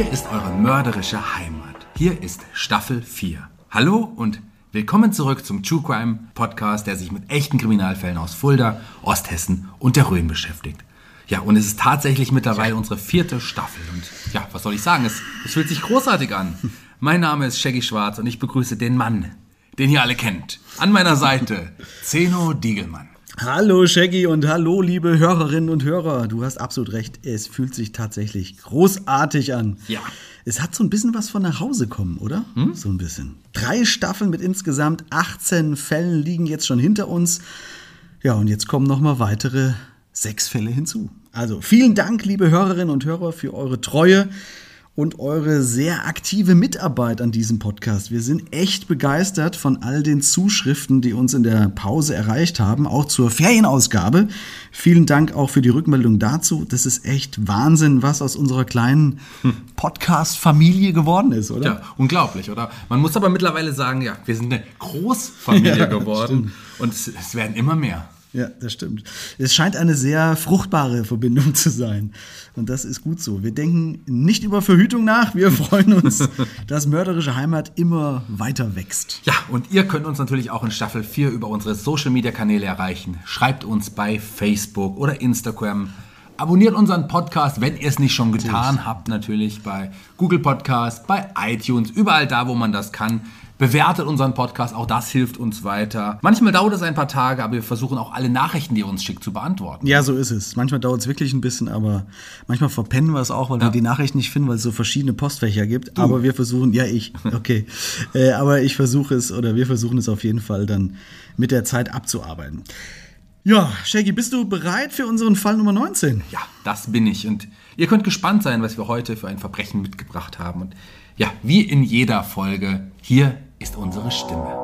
Hier ist eure mörderische Heimat. Hier ist Staffel 4. Hallo und willkommen zurück zum True Crime Podcast, der sich mit echten Kriminalfällen aus Fulda, Osthessen und der Rhön beschäftigt. Ja, und es ist tatsächlich mittlerweile unsere vierte Staffel. Und ja, was soll ich sagen? Es, es fühlt sich großartig an. Mein Name ist Shaggy Schwarz und ich begrüße den Mann, den ihr alle kennt. An meiner Seite, Zeno Diegelmann. Hallo Shaggy und hallo liebe Hörerinnen und Hörer. Du hast absolut recht, es fühlt sich tatsächlich großartig an. Ja. Es hat so ein bisschen was von nach Hause kommen, oder? Hm? So ein bisschen. Drei Staffeln mit insgesamt 18 Fällen liegen jetzt schon hinter uns. Ja, und jetzt kommen noch mal weitere sechs Fälle hinzu. Also vielen Dank, liebe Hörerinnen und Hörer, für eure Treue und eure sehr aktive Mitarbeit an diesem Podcast. Wir sind echt begeistert von all den Zuschriften, die uns in der Pause erreicht haben, auch zur Ferienausgabe. Vielen Dank auch für die Rückmeldung dazu. Das ist echt Wahnsinn, was aus unserer kleinen Podcast-Familie geworden ist, oder? Ja, unglaublich, oder? Man muss aber mittlerweile sagen, ja, wir sind eine Großfamilie Ja, geworden stimmt. und es, es werden immer mehr. Ja, das stimmt. Es scheint eine sehr fruchtbare Verbindung zu sein. Und das ist gut so. Wir denken nicht über Verhütung nach. Wir freuen uns, dass mörderische Heimat immer weiter wächst. Ja, und ihr könnt uns natürlich auch in Staffel 4 über unsere Social Media Kanäle erreichen. Schreibt uns bei Facebook oder Instagram. Abonniert unseren Podcast, wenn ihr es nicht schon getan habt, natürlich bei Google Podcast, bei iTunes, überall da, wo man das kann. Bewertet unseren Podcast, auch das hilft uns weiter. Manchmal dauert es ein paar Tage, aber wir versuchen auch alle Nachrichten, die ihr uns schickt, zu beantworten. Ja, so ist es. Manchmal dauert es wirklich ein bisschen, aber manchmal verpennen wir es auch, weil wir die Nachrichten nicht finden, weil es so verschiedene Postfächer gibt. Aber wir versuchen, ja, ich, okay. äh, aber ich versuche es, oder wir versuchen es auf jeden Fall dann mit der Zeit abzuarbeiten. Ja, Shaggy, bist du bereit für unseren Fall Nummer 19? Ja, das bin ich. Und ihr könnt gespannt sein, was wir heute für ein Verbrechen mitgebracht haben. Und ja, wie in jeder Folge, hier ist unsere Stimme.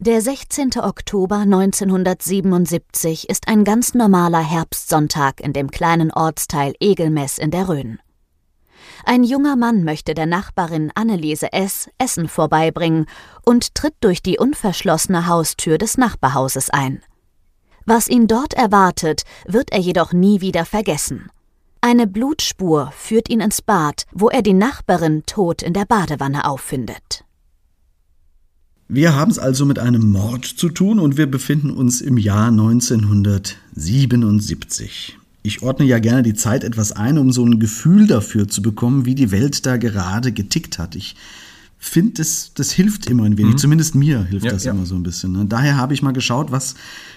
Der 16. Oktober 1977 ist ein ganz normaler Herbstsonntag in dem kleinen Ortsteil Egelmess in der Rhön. Ein junger Mann möchte der Nachbarin Anneliese S. Essen vorbeibringen und tritt durch die unverschlossene Haustür des Nachbarhauses ein. Was ihn dort erwartet, wird er jedoch nie wieder vergessen. Eine Blutspur führt ihn ins Bad, wo er die Nachbarin tot in der Badewanne auffindet. Wir haben es also mit einem Mord zu tun und wir befinden uns im Jahr 1977. Ich ordne ja gerne die Zeit etwas ein, um so ein Gefühl dafür zu bekommen, wie die Welt da gerade getickt hat. Ich finde, das, das hilft immer ein wenig. Zumindest mir hilft Ja, das ja. immer so ein bisschen. ne? Daher habe ich mal geschaut, was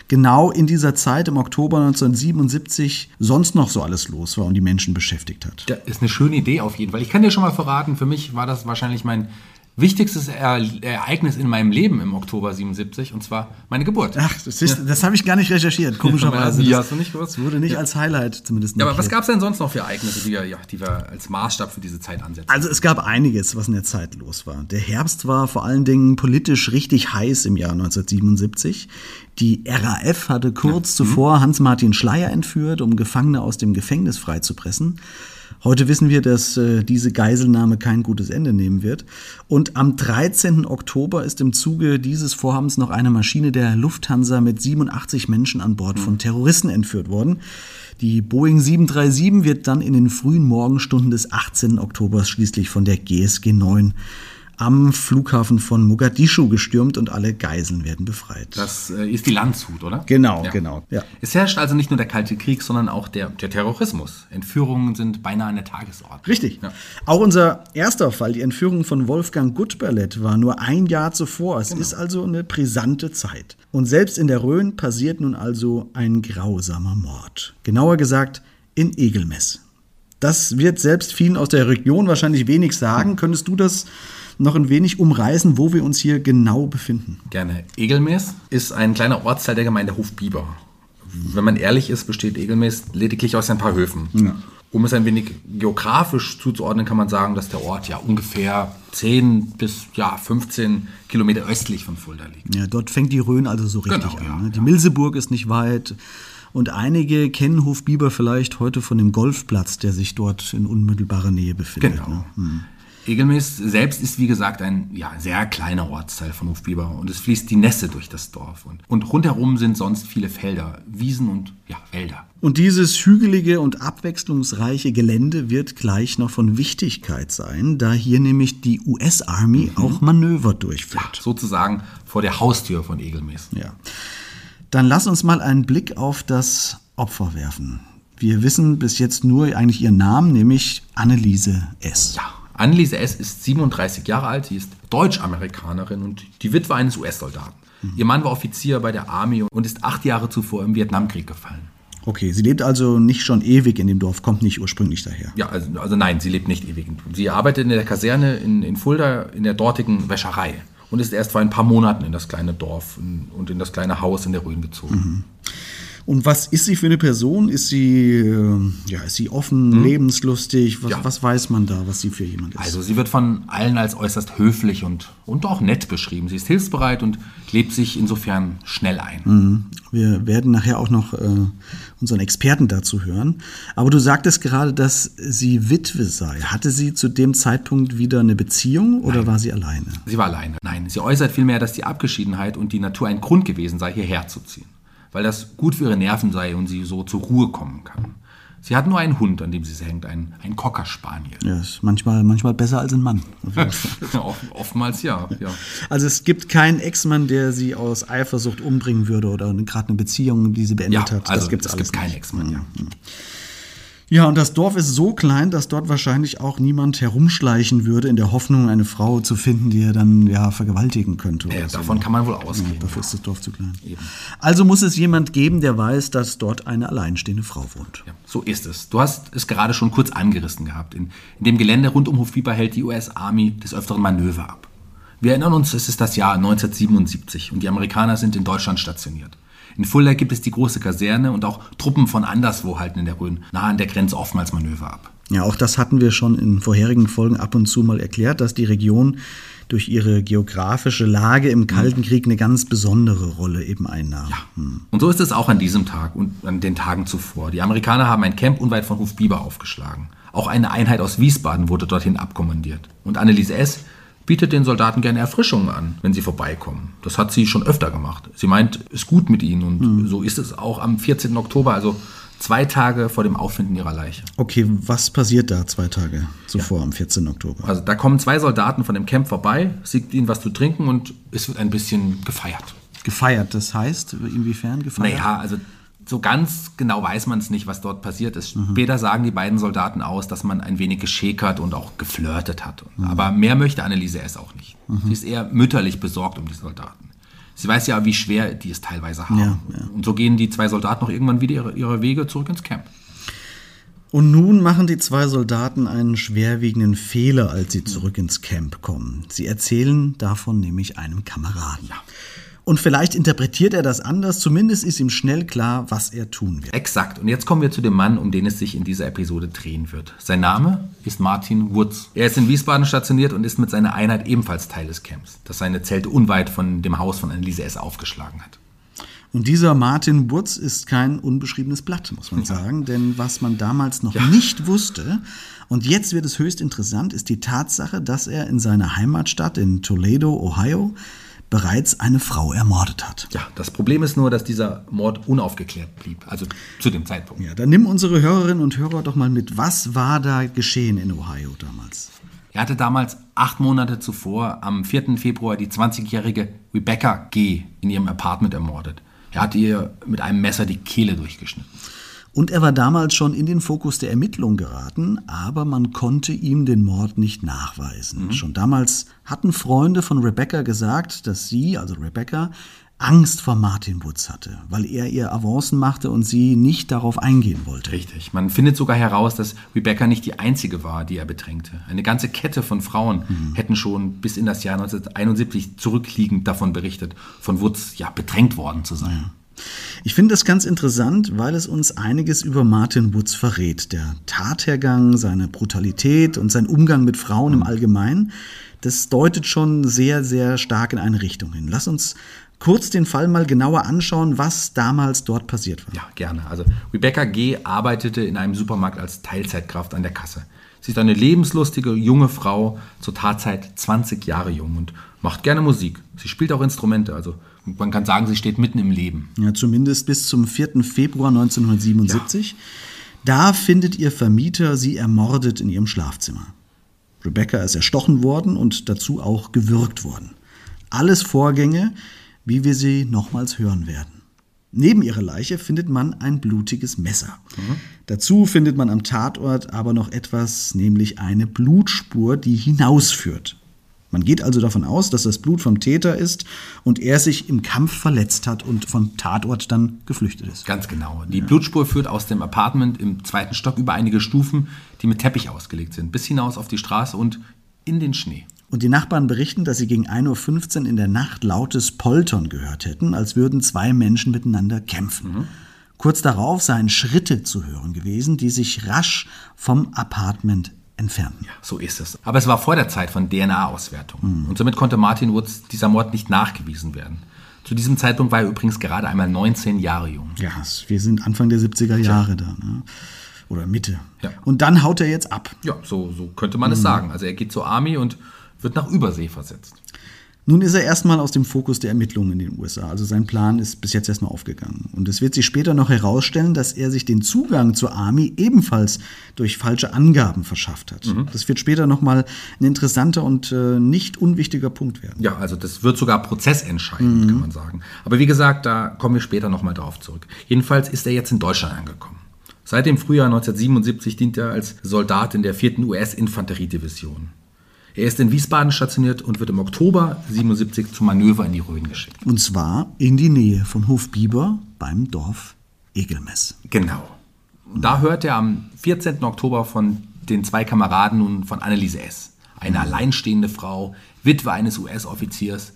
genau in dieser Zeit im Oktober 1977 sonst noch so alles los war und die Menschen beschäftigt hat. Ja, ist eine schöne Idee auf jeden Fall. Ich kann dir schon mal verraten, für mich war das wahrscheinlich mein wichtigstes Ereignis in meinem Leben im Oktober 77 und zwar meine Geburt. Ach, das, ist, ja. das habe ich gar nicht recherchiert, komischerweise. Ja, hast du nicht gewusst? Wurde nicht ja. als Highlight zumindest. Ja, aber was gab es denn sonst noch für Ereignisse, die wir, ja, die wir als Maßstab für diese Zeit ansetzen? Also es gab einiges, was in der Zeit los war. Der Herbst war vor allen Dingen politisch richtig heiß im Jahr 1977. Die RAF hatte kurz ja. zuvor Hans-Martin Schleier entführt, um Gefangene aus dem Gefängnis freizupressen. Heute wissen wir, dass äh, diese Geiselnahme kein gutes Ende nehmen wird. Und am 13. Oktober ist im Zuge dieses Vorhabens noch eine Maschine der Lufthansa mit 87 Menschen an Bord von Terroristen entführt worden. Die Boeing 737 wird dann in den frühen Morgenstunden des 18. Oktobers schließlich von der GSG 9 am Flughafen von Mogadischu gestürmt und alle Geiseln werden befreit. Das äh, ist die Landshut, oder? Genau, ja. genau. Ja. Es herrscht also nicht nur der Kalte Krieg, sondern auch der, der Terrorismus. Entführungen sind beinahe an der Tagesordnung. Richtig. Ja. Auch unser erster Fall, die Entführung von Wolfgang Gutberlet, war nur ein Jahr zuvor. Es genau. ist also eine brisante Zeit. Und selbst in der Rhön passiert nun also ein grausamer Mord. Genauer gesagt in Egelmess. Das wird selbst vielen aus der Region wahrscheinlich wenig sagen. Könntest du das noch ein wenig umreißen, wo wir uns hier genau befinden? Gerne. Egelmees ist ein kleiner Ortsteil der Gemeinde Hofbiber. Wenn man ehrlich ist, besteht Egelmees lediglich aus ein paar Höfen. Ja. Um es ein wenig geografisch zuzuordnen, kann man sagen, dass der Ort ja ungefähr 10 bis ja, 15 Kilometer östlich von Fulda liegt. Ja, dort fängt die Rhön also so richtig genau, an. Ja, ne? Die Milseburg ist nicht weit. Und einige kennen Hofbiber vielleicht heute von dem Golfplatz, der sich dort in unmittelbarer Nähe befindet. Genau. Ne? Hm. Egelmees selbst ist wie gesagt ein ja, sehr kleiner Ortsteil von Hofbiber und es fließt die Nässe durch das Dorf. Und, und rundherum sind sonst viele Felder, Wiesen und ja, Wälder. Und dieses hügelige und abwechslungsreiche Gelände wird gleich noch von Wichtigkeit sein, da hier nämlich die US Army mhm. auch Manöver durchführt. Ja, sozusagen vor der Haustür von Egelmees. Ja. Dann lass uns mal einen Blick auf das Opfer werfen. Wir wissen bis jetzt nur eigentlich ihren Namen, nämlich Anneliese S. Ja. Anneliese S. ist 37 Jahre alt, sie ist Deutsch-Amerikanerin und die Witwe eines US-Soldaten. Mhm. Ihr Mann war Offizier bei der Army und ist acht Jahre zuvor im Vietnamkrieg gefallen. Okay, sie lebt also nicht schon ewig in dem Dorf, kommt nicht ursprünglich daher. Ja, also, also nein, sie lebt nicht ewig. Sie arbeitet in der Kaserne in, in Fulda in der dortigen Wäscherei und ist erst vor ein paar Monaten in das kleine Dorf und in das kleine Haus in der Rhön gezogen. Mhm. Und was ist sie für eine Person? Ist sie, äh, ja, ist sie offen, hm. lebenslustig? Was, ja. was, weiß man da, was sie für jemand ist? Also sie wird von allen als äußerst höflich und, und auch nett beschrieben. Sie ist hilfsbereit und lebt sich insofern schnell ein. Mhm. Wir werden nachher auch noch äh, unseren Experten dazu hören. Aber du sagtest gerade, dass sie Witwe sei. Hatte sie zu dem Zeitpunkt wieder eine Beziehung oder Nein. war sie alleine? Sie war alleine. Nein, sie äußert vielmehr, dass die Abgeschiedenheit und die Natur ein Grund gewesen sei, hierher zu ziehen weil das gut für ihre Nerven sei und sie so zur Ruhe kommen kann. Sie hat nur einen Hund, an dem sie hängt, ein, ein Cocker Spaniel. Ja, ist manchmal, manchmal besser als ein Mann. oftmals ja, ja. Also es gibt keinen Ex-Mann, der sie aus Eifersucht umbringen würde oder gerade eine Beziehung, die sie beendet ja, hat. Also das gibt's es alles gibt keinen Ex-Mann, ja. Ja, und das Dorf ist so klein, dass dort wahrscheinlich auch niemand herumschleichen würde, in der Hoffnung, eine Frau zu finden, die er dann ja vergewaltigen könnte. Ja, davon so. kann man wohl ausgehen. Ja, dafür ist das Dorf zu klein. Eben. Also muss es jemand geben, der weiß, dass dort eine alleinstehende Frau wohnt. Ja, so ist es. Du hast es gerade schon kurz angerissen gehabt. In, in dem Gelände rund um Hofbieber hält die US Army des Öfteren Manöver ab. Wir erinnern uns, es ist das Jahr 1977 und die Amerikaner sind in Deutschland stationiert. In Fulda gibt es die große Kaserne und auch Truppen von anderswo halten in der Rhön nahe an der Grenze oftmals Manöver ab. Ja, auch das hatten wir schon in vorherigen Folgen ab und zu mal erklärt, dass die Region durch ihre geografische Lage im Kalten. Krieg eine ganz besondere Rolle eben einnahm. Ja. Hm. Und so ist es auch an diesem Tag und an den Tagen zuvor. Die Amerikaner haben ein Camp unweit von Hofbiber aufgeschlagen. Auch eine Einheit aus Wiesbaden wurde dorthin abkommandiert. Und Anneliese S bietet den Soldaten gerne Erfrischungen an, wenn sie vorbeikommen. Das hat sie schon öfter gemacht. Sie meint, es ist gut mit ihnen und mhm. so ist es auch am 14. Oktober, also zwei Tage vor dem Auffinden ihrer Leiche. Okay, was passiert da zwei Tage zuvor ja. am 14. Oktober? Also da kommen zwei Soldaten von dem Camp vorbei, sie gibt ihnen was zu trinken und es wird ein bisschen gefeiert. Gefeiert, das heißt, inwiefern gefeiert? Naja, also so ganz genau weiß man es nicht, was dort passiert ist. Mhm. Später sagen die beiden Soldaten aus, dass man ein wenig geschäkert und auch geflirtet hat. Mhm. Aber mehr möchte Anneliese S. auch nicht. Mhm. Sie ist eher mütterlich besorgt um die Soldaten. Sie weiß ja, wie schwer die es teilweise haben. Ja, ja. Und so gehen die zwei Soldaten noch irgendwann wieder ihre, ihre Wege zurück ins Camp. Und nun machen die zwei Soldaten einen schwerwiegenden Fehler, als sie zurück ins Camp kommen. Sie erzählen davon nämlich einem Kameraden. Ja. Und vielleicht interpretiert er das anders, zumindest ist ihm schnell klar, was er tun wird. Exakt. Und jetzt kommen wir zu dem Mann, um den es sich in dieser Episode drehen wird. Sein Name ist Martin Woods. Er ist in Wiesbaden stationiert und ist mit seiner Einheit ebenfalls Teil des Camps, das seine Zelte unweit von dem Haus von Anneliese S. aufgeschlagen hat. Und dieser Martin Woods ist kein unbeschriebenes Blatt, muss man sagen, denn was man damals noch nicht wusste, und jetzt wird es höchst interessant, ist die Tatsache, dass er in seiner Heimatstadt in Toledo, Ohio, bereits eine Frau ermordet hat. Ja, das Problem ist nur, dass dieser Mord unaufgeklärt blieb, also zu dem Zeitpunkt. Ja, dann nimm unsere Hörerinnen und Hörer doch mal mit. Was war da geschehen in Ohio damals? Er hatte damals acht Monate zuvor, am 4. Februar, die 20-jährige Rebecca G. in ihrem Apartment ermordet. Er hatte ihr mit einem Messer die Kehle durchgeschnitten. Und er war damals schon in den Fokus der Ermittlung geraten, aber man konnte ihm den Mord nicht nachweisen. Schon damals hatten Freunde von Rebecca gesagt, dass sie, also Rebecca, Angst vor Martin Woods hatte, weil er ihr Avancen machte und sie nicht darauf eingehen wollte. Richtig. Man findet sogar heraus, dass Rebecca nicht die einzige war, die er bedrängte. Eine ganze Kette von Frauen hätten schon bis in das Jahr 1971 zurückliegend davon berichtet, von Woods ja bedrängt worden zu sein. Ich finde das ganz interessant, weil es uns einiges über Martin Woods verrät. Der Tathergang, seine Brutalität und sein Umgang mit Frauen im Allgemeinen, das deutet schon sehr, sehr stark in eine Richtung hin. Lass uns kurz den Fall mal genauer anschauen, was damals dort passiert war. Ja, gerne. Also Rebecca G. arbeitete in einem Supermarkt als Teilzeitkraft an der Kasse. Sie ist eine lebenslustige junge Frau, zur Tatzeit 20 Jahre jung und macht gerne Musik. Sie spielt auch Instrumente, also man kann sagen, sie steht mitten im Leben. Ja, zumindest bis zum 4. Februar 1977. Da findet ihr Vermieter sie ermordet in ihrem Schlafzimmer. Rebecca ist erstochen worden und dazu auch gewürgt worden. Alles Vorgänge, wie wir sie nochmals hören werden. Neben ihrer Leiche findet man ein blutiges Messer. Dazu findet man am Tatort aber noch etwas, nämlich eine Blutspur, die hinausführt. Man geht also davon aus, dass das Blut vom Täter ist und er sich im Kampf verletzt hat und vom Tatort dann geflüchtet ist. Ganz genau. Die Blutspur führt aus dem Apartment im zweiten Stock über einige Stufen, die mit Teppich ausgelegt sind, bis hinaus auf die Straße und in den Schnee. Und die Nachbarn berichten, dass sie gegen 1.15 Uhr in der Nacht lautes Poltern gehört hätten, als würden zwei Menschen miteinander kämpfen. Kurz darauf seien Schritte zu hören gewesen, die sich rasch vom Apartment entfernten. So ist es. Aber es war vor der Zeit von DNA-Auswertung. Und somit konnte Martin Woods dieser Mord nicht nachgewiesen werden. Zu diesem Zeitpunkt war er übrigens gerade einmal 19 Jahre jung. Ja, wir sind Anfang der 70er Jahre da. Ne? Oder Mitte. Ja. Und dann haut er jetzt ab. Ja, so, so könnte man es sagen. Also er geht zur Army und wird nach Übersee versetzt. Nun ist er erstmal aus dem Fokus der Ermittlungen in den USA. Also sein Plan ist bis jetzt erstmal aufgegangen. Und es wird sich später noch herausstellen, dass er sich den Zugang zur Army ebenfalls durch falsche Angaben verschafft hat. Das wird später nochmal ein interessanter und äh, nicht unwichtiger Punkt werden. Ja, also das wird sogar prozessentscheidend, kann man sagen. Aber wie gesagt, da kommen wir später nochmal drauf zurück. Jedenfalls ist er jetzt in Deutschland angekommen. Seit dem Frühjahr 1977 dient er als Soldat in der 4. US-Infanteriedivision. Er ist in Wiesbaden stationiert und wird im Oktober 77 zum Manöver in die Rhön geschickt. Und zwar in die Nähe von Hofbieber beim Dorf Egelmess. Genau. Und da hört er am 14. Oktober von den zwei Kameraden nun von Anneliese S. Eine alleinstehende Frau, Witwe eines US-Offiziers.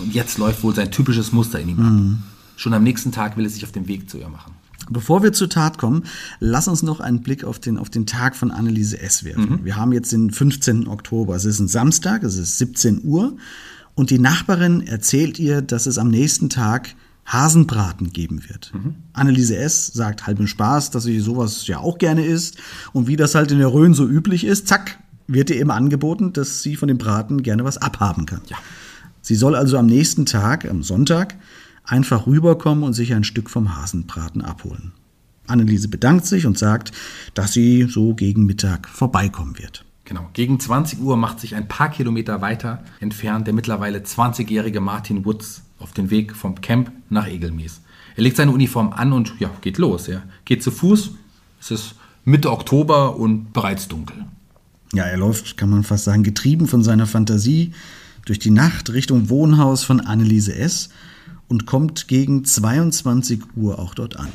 Und jetzt läuft wohl sein typisches Muster in ihm ab. Schon am nächsten Tag will er sich auf den Weg zu ihr machen. Bevor wir zur Tat kommen, lass uns noch einen Blick auf den, auf den Tag von Anneliese S. werfen. Wir haben jetzt den 15. Oktober. Es ist ein Samstag, es ist 17 Uhr. Und die Nachbarin erzählt ihr, dass es am nächsten Tag Hasenbraten geben wird. Anneliese S. sagt halb im Spaß, dass sie sowas ja auch gerne isst. Und wie das halt in der Rhön so üblich ist, zack, wird ihr eben angeboten, dass sie von dem Braten gerne was abhaben kann. Ja. Sie soll also am nächsten Tag, am Sonntag, einfach rüberkommen und sich ein Stück vom Hasenbraten abholen. Anneliese bedankt sich und sagt, dass sie so gegen Mittag vorbeikommen wird. Genau. Gegen 20 Uhr macht sich ein paar Kilometer weiter entfernt der mittlerweile 20-jährige Martin Woods auf den Weg vom Camp nach Egelmees. Er legt seine Uniform an und ja, geht los. Er geht zu Fuß. Es ist Mitte Oktober und bereits dunkel. Ja, er läuft, kann man fast sagen, getrieben von seiner Fantasie durch die Nacht Richtung Wohnhaus von Anneliese S. und kommt gegen 22 Uhr auch dort an.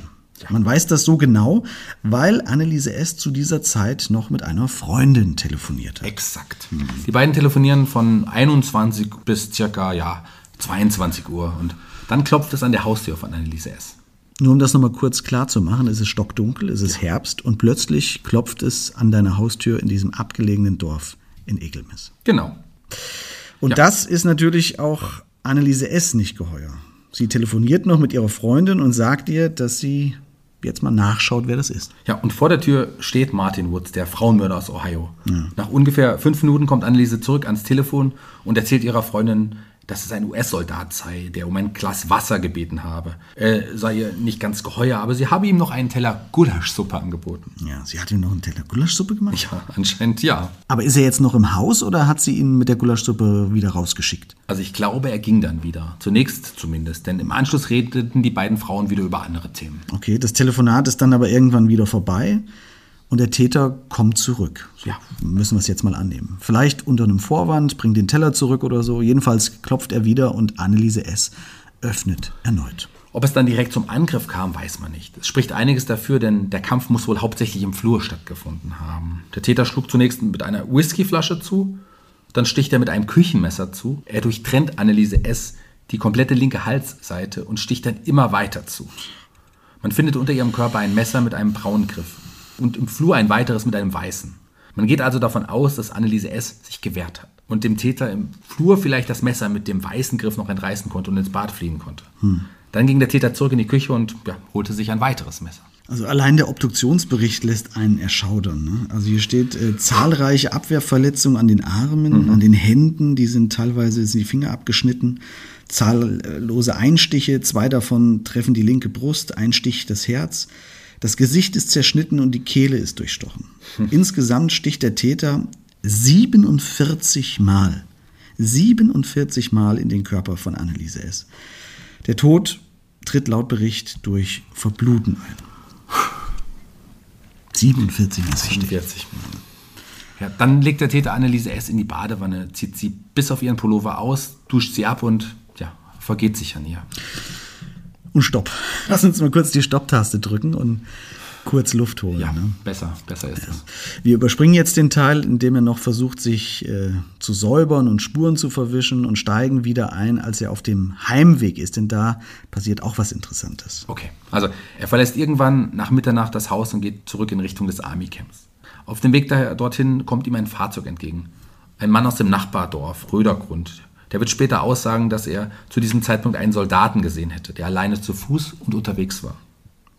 Man weiß das so genau, weil Anneliese S. zu dieser Zeit noch mit einer Freundin telefoniert hat. Exakt. Die beiden telefonieren von 21 bis circa ja, 22 Uhr und dann klopft es an der Haustür von Anneliese S. Nur um das nochmal kurz klar zu machen, es ist stockdunkel, es ist Herbst und plötzlich klopft es an deiner Haustür in diesem abgelegenen Dorf in Egelmis. Genau. Und Ja. das ist natürlich auch Anneliese S. nicht geheuer. Sie telefoniert noch mit ihrer Freundin und sagt ihr, dass sie jetzt mal nachschaut, wer das ist. Ja, und vor der Tür steht Martin Woods, der Frauenmörder aus Ohio. Nach ungefähr fünf Minuten kommt Anneliese zurück ans Telefon und erzählt ihrer Freundin, dass es ein US-Soldat sei, der um ein Glas Wasser gebeten habe. Er sei ihr nicht ganz geheuer, aber sie habe ihm noch einen Teller Gulaschsuppe angeboten. Ja, sie hat ihm noch einen Teller Gulaschsuppe gemacht. Ja, anscheinend ja. Aber ist er jetzt noch im Haus oder hat sie ihn mit der Gulaschsuppe wieder rausgeschickt? Also ich glaube, er ging dann wieder. Zunächst zumindest, denn im Anschluss redeten die beiden Frauen wieder über andere Themen. Okay, das Telefonat ist dann aber irgendwann wieder vorbei und der Täter kommt zurück. Ja. Müssen wir es jetzt mal annehmen. Vielleicht unter einem Vorwand, bringt den Teller zurück oder so. Jedenfalls klopft er wieder und Anneliese S. öffnet erneut. Ob es dann direkt zum Angriff kam, weiß man nicht. Es spricht einiges dafür, denn der Kampf muss wohl hauptsächlich im Flur stattgefunden haben. Der Täter schlug zunächst mit einer Whiskyflasche zu, dann sticht er mit einem Küchenmesser zu. Er durchtrennt Anneliese S. die komplette linke Halsseite und sticht dann immer weiter zu. Man findet unter ihrem Körper ein Messer mit einem braunen Griff und im Flur ein weiteres mit einem weißen. Man geht also davon aus, dass Anneliese S. sich gewehrt hat und dem Täter im Flur vielleicht das Messer mit dem weißen Griff noch entreißen konnte und ins Bad fliehen konnte. Dann ging der Täter zurück in die Küche und ja, holte sich ein weiteres Messer. Also allein der Obduktionsbericht lässt einen erschaudern. Ne? Also hier steht äh, zahlreiche Abwehrverletzungen an den Armen, an den Händen, die sind teilweise sind die Finger abgeschnitten, zahllose Einstiche, zwei davon treffen die linke Brust, ein Stich das Herz. Das Gesicht ist zerschnitten und die Kehle ist durchstochen. Insgesamt sticht der Täter 47 Mal, 47 Mal in den Körper von Anneliese S. Der Tod tritt laut Bericht durch Verbluten ein. 47 Mal. 40. Ja, dann legt der Täter Anneliese S. in die Badewanne, zieht sie bis auf ihren Pullover aus, duscht sie ab und ja, vergeht sich an ihr. Und Stopp. Lass uns mal kurz die Stopptaste drücken und kurz Luft holen. Ja, Ne? besser, besser ist es. Wir überspringen jetzt den Teil, in dem er noch versucht, sich äh, zu säubern und Spuren zu verwischen und steigen wieder ein, als er auf dem Heimweg ist. Denn da passiert auch was Interessantes. Okay, also er verlässt irgendwann nach Mitternacht das Haus und geht zurück in Richtung des Army Camps. Auf dem Weg daher dorthin kommt ihm ein Fahrzeug entgegen. Ein Mann aus dem Nachbardorf, Rödergrund. Der wird später aussagen, dass er zu diesem Zeitpunkt einen Soldaten gesehen hätte, der alleine zu Fuß und unterwegs war.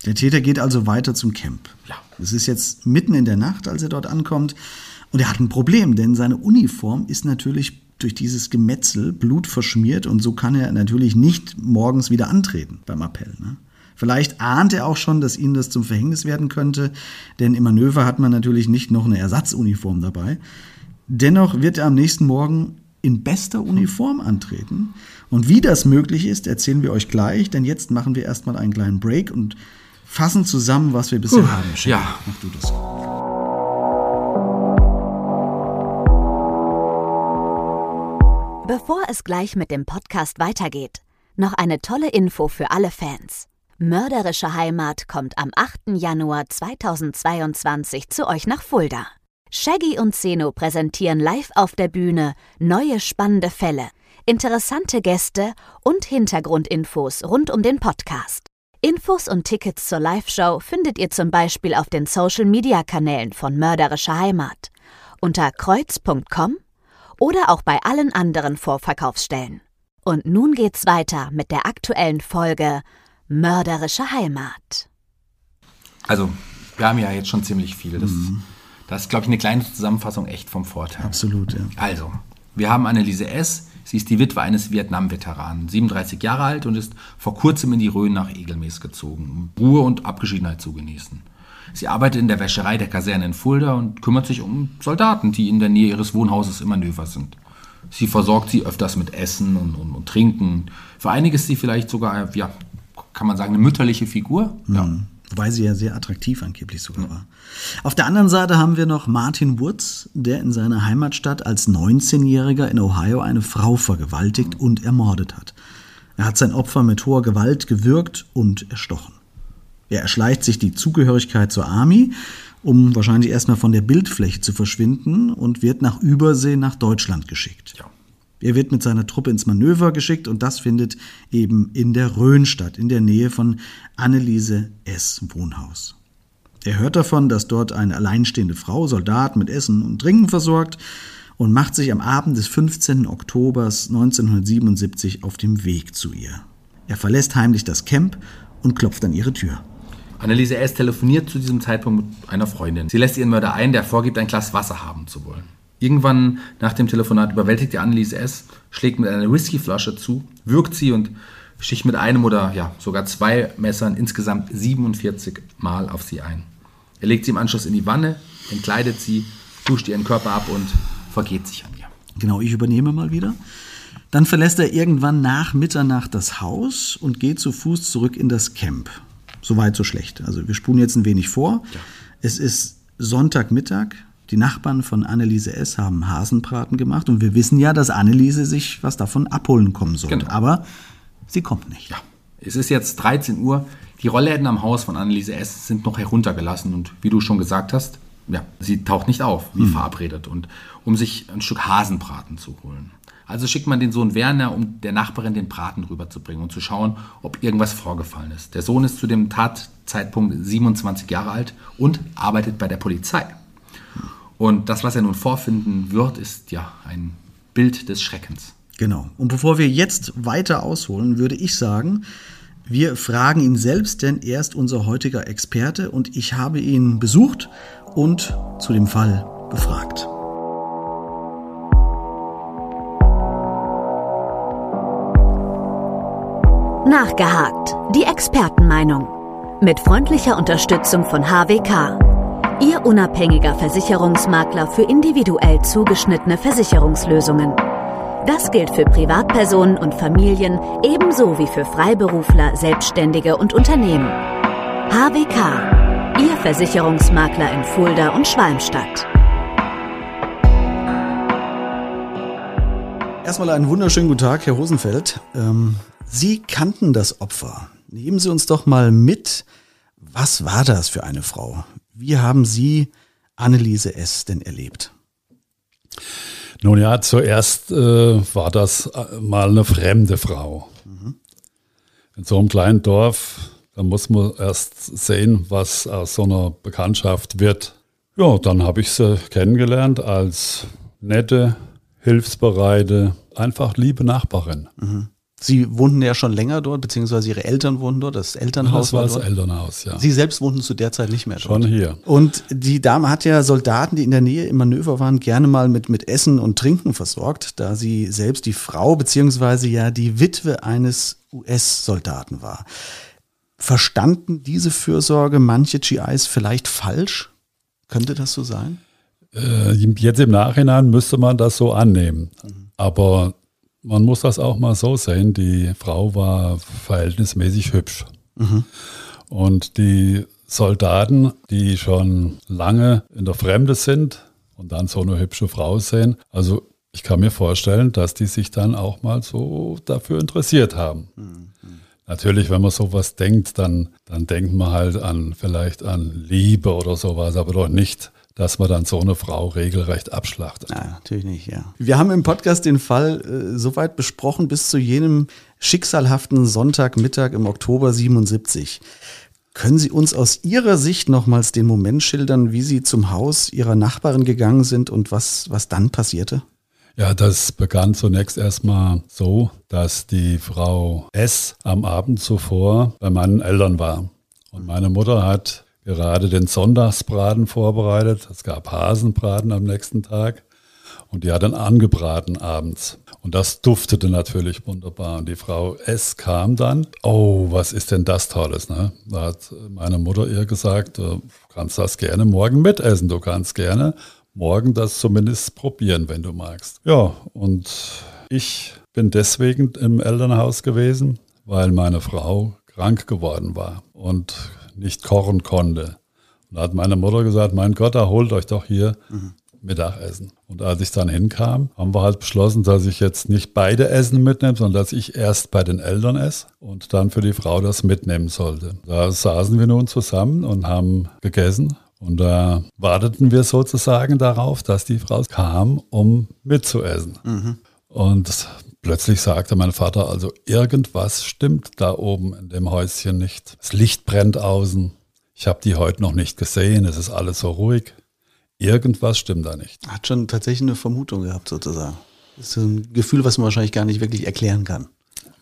Der Täter geht also weiter zum Camp. Ja. Es ist jetzt mitten in der Nacht, als er dort ankommt. Und er hat ein Problem, denn seine Uniform ist natürlich durch dieses Gemetzel blutverschmiert und so kann er natürlich nicht morgens wieder antreten beim Appell. Ne? Vielleicht ahnt er auch schon, dass ihm das zum Verhängnis werden könnte, denn im Manöver hat man natürlich nicht noch eine Ersatzuniform dabei. Dennoch wird er am nächsten Morgen in bester Uniform antreten. Und wie das möglich ist, erzählen wir euch gleich, denn jetzt machen wir erstmal einen kleinen Break und fassen zusammen, was wir bisher haben. Chef. ja. Mach du das. Bevor es gleich mit dem Podcast weitergeht, noch eine tolle Info für alle Fans. Mörderische Heimat kommt am 8. Januar 2022 zu euch nach Fulda. Shaggy und Zeno präsentieren live auf der Bühne neue spannende Fälle, interessante Gäste und Hintergrundinfos rund um den Podcast. Infos und Tickets zur Live-Show findet ihr zum Beispiel auf den Social-Media-Kanälen von Mörderische Heimat unter kreuz.com oder auch bei allen anderen Vorverkaufsstellen. Und nun geht's weiter mit der aktuellen Folge Mörderische Heimat. Also, wir haben ja jetzt schon ziemlich viel. Das, das ist, glaube ich, eine kleine Zusammenfassung echt vom Vorteil. Absolut, ja. Also, wir haben Anneliese S. Sie ist die Witwe eines Vietnam-Veteranen, 37 Jahre alt und ist vor kurzem in die Rhön nach Egelmes gezogen, um Ruhe und Abgeschiedenheit zu genießen. Sie arbeitet in der Wäscherei der Kaserne in Fulda und kümmert sich um Soldaten, die in der Nähe ihres Wohnhauses im Manöver sind. Sie versorgt sie öfters mit Essen und, und, und Trinken. Für einige ist sie vielleicht sogar, ja, kann man sagen, eine mütterliche Figur. Ja. Wobei sie ja sehr attraktiv angeblich sogar war. Auf der anderen Seite haben wir noch Martin Woods, der in seiner Heimatstadt als 19-Jähriger in Ohio eine Frau vergewaltigt und ermordet hat. Er hat sein Opfer mit hoher Gewalt gewürgt und erstochen. Er erschleicht sich die Zugehörigkeit zur Army, um wahrscheinlich erstmal von der Bildfläche zu verschwinden und wird nach Übersee nach Deutschland geschickt. Ja. Er wird mit seiner Truppe ins Manöver geschickt und das findet eben in der Rhön statt, in der Nähe von Anneliese S. Wohnhaus. Er hört davon, dass dort eine alleinstehende Frau Soldaten mit Essen und Trinken versorgt und macht sich am Abend des 15. Oktobers 1977 auf dem Weg zu ihr. Er verlässt heimlich das Camp und klopft an ihre Tür. Anneliese S. telefoniert zu diesem Zeitpunkt mit einer Freundin. Sie lässt ihren Mörder ein, der vorgibt, ein Glas Wasser haben zu wollen. Irgendwann nach dem Telefonat überwältigt die Anneliese S., schlägt mit einer Whiskyflasche zu, würgt sie und sticht mit einem oder ja, sogar zwei Messern insgesamt 47 Mal auf sie ein. Er legt sie im Anschluss in die Wanne, entkleidet sie, duscht ihren Körper ab und vergeht sich an ihr. Genau, ich übernehme mal wieder. Dann verlässt er irgendwann nach Mitternacht das Haus und geht zu Fuß zurück in das Camp. So weit, so schlecht. Also wir spulen jetzt ein wenig vor. Ja. Es ist Sonntagmittag. Die Nachbarn von Anneliese S. haben Hasenbraten gemacht und wir wissen ja, dass Anneliese sich was davon abholen kommen sollte. Genau. Aber sie kommt nicht. Ja, es ist jetzt 13 Uhr. Die Rollläden am Haus von Anneliese S. sind noch heruntergelassen und wie du schon gesagt hast, ja, sie taucht nicht auf, wie verabredet, und um sich ein Stück Hasenbraten zu holen. Also schickt man den Sohn Werner, um der Nachbarin den Braten rüberzubringen und zu schauen, ob irgendwas vorgefallen ist. Der Sohn ist zu dem Tatzeitpunkt 27 Jahre alt und arbeitet bei der Polizei. Und das, was er nun vorfinden wird, ist ja ein Bild des Schreckens. Genau. Und bevor wir jetzt weiter ausholen, würde ich sagen, wir fragen ihn selbst, denn er ist unser heutiger Experte und ich habe ihn besucht und zu dem Fall befragt. Nachgehakt. Die Expertenmeinung. Mit freundlicher Unterstützung von HWK. Ihr unabhängiger Versicherungsmakler für individuell zugeschnittene Versicherungslösungen. Das gilt für Privatpersonen und Familien ebenso wie für Freiberufler, Selbstständige und Unternehmen. HWK. Ihr Versicherungsmakler in Fulda und Schwalmstadt. Erstmal einen wunderschönen guten Tag, Herr Rosenfeld. Ähm, Sie kannten das Opfer. Nehmen Sie uns doch mal mit. Was war das für eine Frau? Wie haben Sie Anneliese S. denn erlebt? Nun ja, zuerst äh, war das äh, mal eine fremde Frau. In so einem kleinen Dorf, da muss man erst sehen, was aus so einer Bekanntschaft wird. Ja, dann habe ich sie kennengelernt als nette, hilfsbereite, einfach liebe Nachbarin. Sie wohnten ja schon länger dort, beziehungsweise Ihre Eltern wohnten dort, das Elternhaus Das war war das. Elternhaus, ja. Sie selbst wohnten zu der Zeit nicht mehr dort. Schon hier. Und die Dame hat ja Soldaten, die in der Nähe im Manöver waren, gerne mal mit, mit Essen und Trinken versorgt, da sie selbst die Frau beziehungsweise ja die Witwe eines US-Soldaten war. Verstanden diese Fürsorge manche GIs vielleicht falsch? Könnte das so sein? Äh, jetzt im Nachhinein müsste man das so annehmen. Aber man muss das auch mal so sehen, die Frau war verhältnismäßig hübsch. Und die Soldaten, die schon lange in der Fremde sind und dann so eine hübsche Frau sehen, also ich kann mir vorstellen, dass die sich dann auch mal so dafür interessiert haben. Natürlich, wenn man sowas denkt, dann, dann denkt man halt an vielleicht an Liebe oder sowas, aber doch nicht, dass man dann so eine Frau regelrecht abschlachtet. Ja, natürlich nicht, ja. Wir haben im Podcast den Fall äh, soweit besprochen bis zu jenem schicksalhaften Sonntagmittag im Oktober 77. Können Sie uns aus Ihrer Sicht nochmals den Moment schildern, wie Sie zum Haus Ihrer Nachbarin gegangen sind und was, was dann passierte? Ja, das begann zunächst erstmal so, dass die Frau S. am Abend zuvor bei meinen Eltern war. Und meine Mutter hat gerade den Sonntagsbraten vorbereitet. Es gab Hasenbraten am nächsten Tag. Und die hat dann angebraten abends. Und das duftete natürlich wunderbar. Und die Frau S. kam dann. Oh, was ist denn das Tolles? Ne? Da hat meine Mutter ihr gesagt, du kannst das gerne morgen mitessen. Du kannst gerne morgen das zumindest probieren, wenn du magst. Ja, und ich bin deswegen im Elternhaus gewesen, weil meine Frau krank geworden war und nicht kochen konnte. Und da hat meine Mutter gesagt, mein Gott, da holt euch doch hier Mittagessen. Und als ich dann hinkam, haben wir halt beschlossen, dass ich jetzt nicht beide Essen mitnehme, sondern dass ich erst bei den Eltern esse und dann für die Frau das mitnehmen sollte. Da saßen wir nun zusammen und haben gegessen. Und da warteten wir sozusagen darauf, dass die Frau kam, um mitzuessen. Mhm. Und plötzlich sagte mein Vater, also irgendwas stimmt da oben in dem Häuschen nicht. Das Licht brennt außen. Ich habe die heute noch nicht gesehen. Es ist alles so ruhig. Irgendwas stimmt da nicht. Hat schon tatsächlich eine Vermutung gehabt, sozusagen. Das ist ein Gefühl, was man wahrscheinlich gar nicht wirklich erklären kann.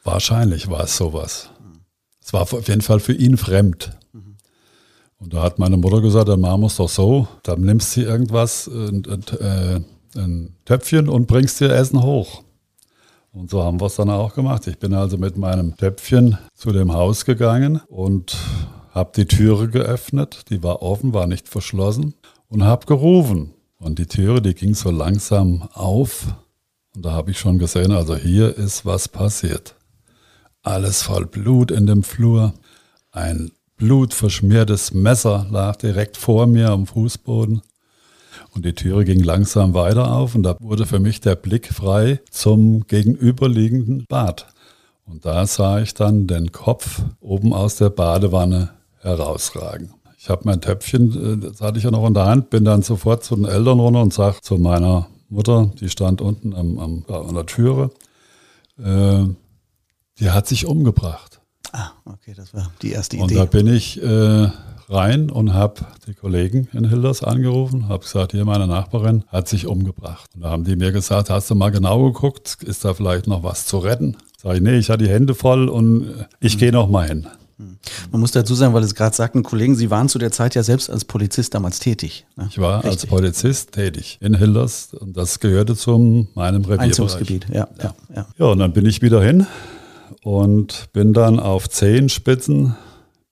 Wahrscheinlich war es sowas. Es war auf jeden Fall für ihn fremd. Und da hat meine Mutter gesagt, dann machen wir es doch so, dann nimmst du irgendwas, ein, ein, äh, ein Töpfchen und bringst dir Essen hoch. Und so haben wir es dann auch gemacht. Ich bin also mit meinem Töpfchen zu dem Haus gegangen und habe die Türe geöffnet. Die war offen, war nicht verschlossen und habe gerufen. Und die Türe, die ging so langsam auf. Und da habe ich schon gesehen, also hier ist was passiert. Alles voll Blut in dem Flur. Ein blutverschmiertes Messer lag direkt vor mir am Fußboden. Und die Türe ging langsam weiter auf und da wurde für mich der Blick frei zum gegenüberliegenden Bad. Und da sah ich dann den Kopf oben aus der Badewanne herausragen. Ich habe mein Töpfchen, äh, das hatte ich ja noch in der Hand, bin dann sofort zu den Eltern runter und sage zu meiner Mutter, die stand unten am, am, an der Türe, äh, die hat sich umgebracht. Ah, okay, das war die erste Idee. Und da bin ich äh, rein und habe die Kollegen in Hilders angerufen, habe gesagt, hier meine Nachbarin hat sich umgebracht. Und da haben die mir gesagt, hast du mal genau geguckt, ist da vielleicht noch was zu retten? Sag ich, nee, ich hatte die Hände voll und ich mhm. gehe noch mal hin. Man muss dazu sagen, weil es gerade sagten, Kollegen, Sie waren zu der Zeit ja selbst als Polizist damals tätig. Ne? Ich war Richtig. als Polizist tätig in Hilders und das gehörte zu meinem. Einzugsgebiet, ja, ja, ja. Ja, und dann bin ich wieder hin und bin dann auf Zehenspitzen